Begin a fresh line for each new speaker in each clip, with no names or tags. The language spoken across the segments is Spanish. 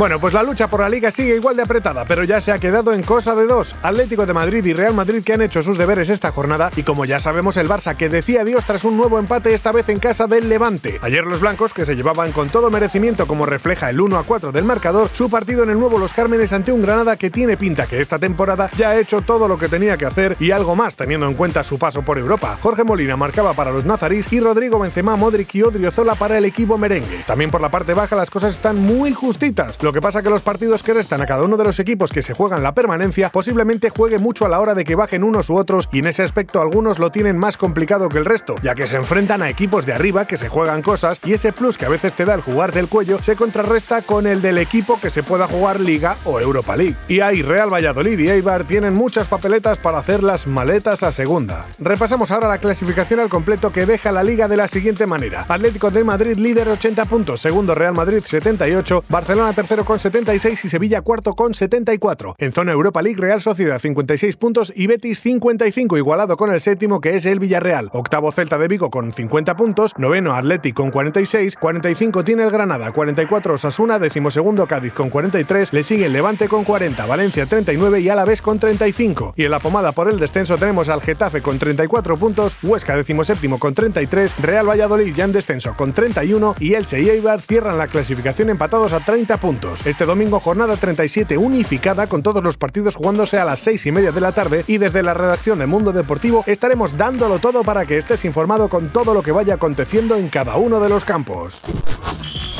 Bueno, pues la lucha por la liga sigue igual de apretada, pero ya se ha quedado en cosa de dos. Atlético de Madrid y Real Madrid que han hecho sus deberes esta jornada y como ya sabemos el Barça que decía adiós tras un nuevo empate esta vez en casa del Levante. Ayer los blancos que se llevaban con todo merecimiento como refleja el 1 a 4 del marcador, su partido en el nuevo Los Cármenes ante un Granada que tiene pinta que esta temporada ya ha hecho todo lo que tenía que hacer y algo más teniendo en cuenta su paso por Europa. Jorge Molina marcaba para los nazarís y Rodrigo Benzema, Modric y Odriozola para el equipo merengue. También por la parte baja las cosas están muy justitas, lo que pasa que los partidos que restan a cada uno de los equipos que se juegan la permanencia posiblemente juegue mucho a la hora de que bajen unos u otros y en ese aspecto algunos lo tienen más complicado que el resto, ya que se enfrentan a equipos de arriba que se juegan cosas y ese plus que a veces te da el jugar del cuello se contrarresta con el del equipo que se pueda jugar Liga o Europa League. Y ahí Real Valladolid y Eibar tienen muchas papeletas para hacer las maletas a segunda. Repasamos ahora la clasificación al completo que deja la liga de la siguiente manera. Atlético de Madrid líder 80 puntos, segundo Real Madrid 78, Barcelona tercero con 76 y Sevilla cuarto con 74. En zona Europa League, Real Sociedad 56 puntos y Betis 55, igualado con el séptimo que es el Villarreal. Octavo Celta de Vigo con 50 puntos, noveno Atlético con 46, 45 tiene el Granada, 44 Osasuna, decimosegundo Cádiz con 43, le sigue el Levante con 40, Valencia 39 y Alavés con 35. Y en la pomada por el descenso tenemos al Getafe con 34 puntos, Huesca decimoséptimo con 33, Real Valladolid ya en descenso con 31 y Elche y Eibar cierran la clasificación empatados a 30 puntos. Este domingo jornada 37 unificada con todos los partidos jugándose a las 6 y media de la tarde y desde la redacción de Mundo Deportivo estaremos dándolo todo para que estés informado con todo lo que vaya aconteciendo en cada uno de los campos.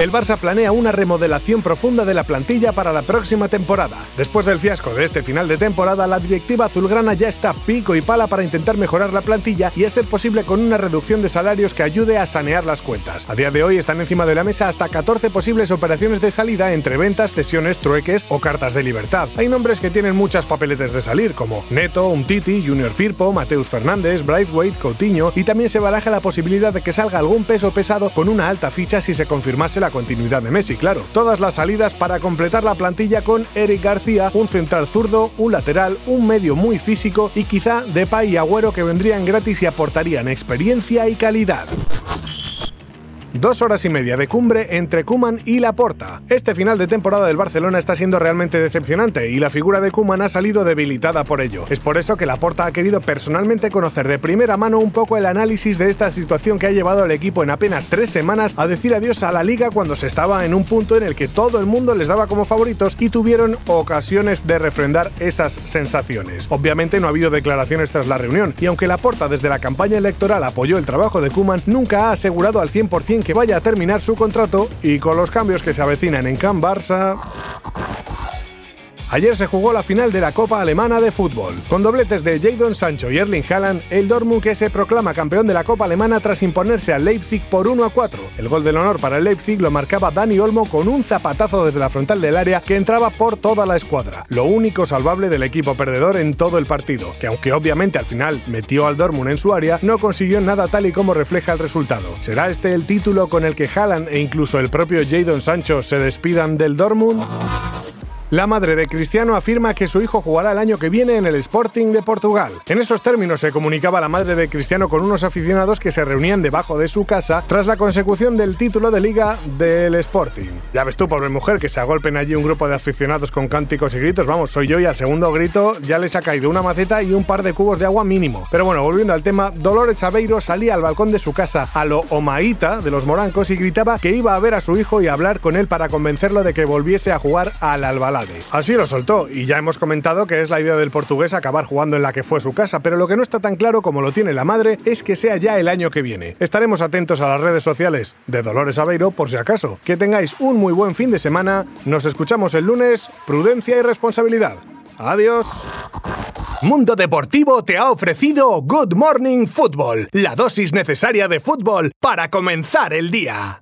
El Barça planea una remodelación profunda de la plantilla para la próxima temporada. Después del fiasco de este final de temporada, la directiva azulgrana ya está pico y pala para intentar mejorar la plantilla y a ser posible con una reducción de salarios que ayude a sanear las cuentas. A día de hoy están encima de la mesa hasta 14 posibles operaciones de salida entre ventas, cesiones, trueques o cartas de libertad. Hay nombres que tienen muchas papeletes de salir, como Neto, Umtiti, Junior Firpo, Mateus Fernández, Braithwaite, Coutinho, y también se baraja la posibilidad de que salga algún peso pesado con una alta ficha si se confirmase la continuidad de Messi, claro. Todas las salidas para completar la plantilla con Eric García, un central zurdo, un lateral, un medio muy físico y quizá Depay y Agüero que vendrían gratis y aportarían experiencia y calidad. Dos horas y media de cumbre entre Kuman y Laporta. Este final de temporada del Barcelona está siendo realmente decepcionante y la figura de Kuman ha salido debilitada por ello. Es por eso que Laporta ha querido personalmente conocer de primera mano un poco el análisis de esta situación que ha llevado al equipo en apenas tres semanas a decir adiós a la liga cuando se estaba en un punto en el que todo el mundo les daba como favoritos y tuvieron ocasiones de refrendar esas sensaciones. Obviamente no ha habido declaraciones tras la reunión y aunque Laporta desde la campaña electoral apoyó el trabajo de Kuman, nunca ha asegurado al 100% que vaya a terminar su contrato y con los cambios que se avecinan en Can Barça... Ayer se jugó la final de la Copa Alemana de Fútbol. Con dobletes de Jadon Sancho y Erling Haaland, el Dortmund que se proclama campeón de la Copa Alemana tras imponerse al Leipzig por 1 a 4. El gol del honor para el Leipzig lo marcaba Dani Olmo con un zapatazo desde la frontal del área que entraba por toda la escuadra. Lo único salvable del equipo perdedor en todo el partido, que aunque obviamente al final metió al Dortmund en su área, no consiguió nada tal y como refleja el resultado. ¿Será este el título con el que Haaland e incluso el propio Jadon Sancho se despidan del Dortmund? La madre de Cristiano afirma que su hijo jugará el año que viene en el Sporting de Portugal. En esos términos se comunicaba la madre de Cristiano con unos aficionados que se reunían debajo de su casa tras la consecución del título de liga del Sporting. Ya ves tú, pobre mujer, que se agolpen allí un grupo de aficionados con cánticos y gritos. Vamos, soy yo y al segundo grito ya les ha caído una maceta y un par de cubos de agua mínimo. Pero bueno, volviendo al tema, Dolores Aveiro salía al balcón de su casa a lo Omaíta de los morancos y gritaba que iba a ver a su hijo y hablar con él para convencerlo de que volviese a jugar al Así lo soltó, y ya hemos comentado que es la idea del portugués acabar jugando en la que fue su casa, pero lo que no está tan claro como lo tiene la madre es que sea ya el año que viene. Estaremos atentos a las redes sociales de Dolores Aveiro por si acaso. Que tengáis un muy buen fin de semana, nos escuchamos el lunes, prudencia y responsabilidad. Adiós. Mundo Deportivo te ha ofrecido Good Morning Football, la dosis necesaria de fútbol para comenzar el día.